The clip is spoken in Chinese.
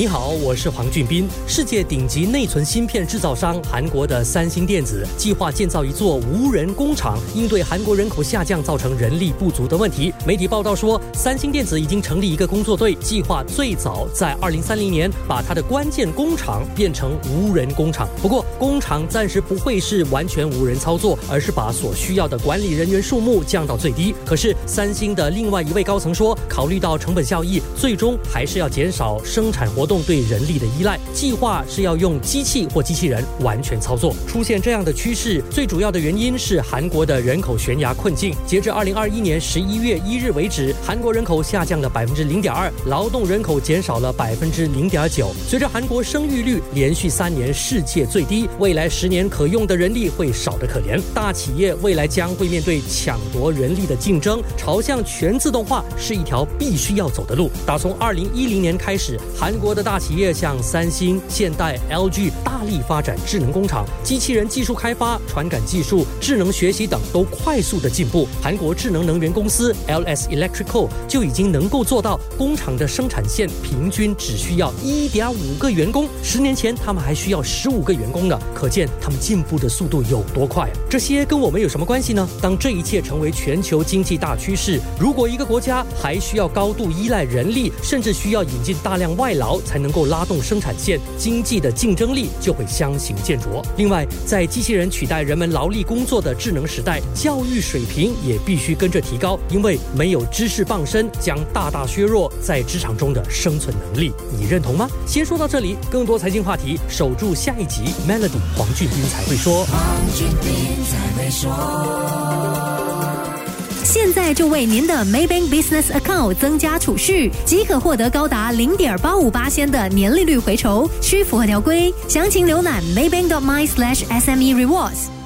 你好，我是黄俊斌。世界顶级内存芯片制造商韩国的三星电子计划建造一座无人工厂，应对韩国人口下降造成人力不足的问题。媒体报道说，三星电子已经成立一个工作队，计划最早在二零三零年把它的关键工厂变成无人工厂。不过，工厂暂时不会是完全无人操作，而是把所需要的管理人员数目降到最低。可是，三星的另外一位高层说，考虑到成本效益，最终还是要减少生产活动。动对人力的依赖，计划是要用机器或机器人完全操作。出现这样的趋势，最主要的原因是韩国的人口悬崖困境。截至二零二一年十一月一日为止，韩国人口下降了百分之零点二，劳动人口减少了百分之零点九。随着韩国生育率连续三年世界最低，未来十年可用的人力会少得可怜。大企业未来将会面对抢夺人力的竞争，朝向全自动化是一条必须要走的路。打从二零一零年开始，韩国的。大企业像三星、现代、LG 大力发展智能工厂，机器人技术开发、传感技术、智能学习等都快速的进步。韩国智能能源公司 LS Electrical 就已经能够做到工厂的生产线平均只需要一点五个员工，十年前他们还需要十五个员工呢，可见他们进步的速度有多快。这些跟我们有什么关系呢？当这一切成为全球经济大趋势，如果一个国家还需要高度依赖人力，甚至需要引进大量外劳，才能够拉动生产线，经济的竞争力就会相形见绌。另外，在机器人取代人们劳力工作的智能时代，教育水平也必须跟着提高，因为没有知识傍身，将大大削弱在职场中的生存能力。你认同吗？先说到这里，更多财经话题，守住下一集。Melody 黄俊斌才会说。现在就为您的 Maybank Business Account 增加储蓄，即可获得高达零点八五八仙的年利率回酬，需符合条规。详情浏览 maybank.my/sme rewards。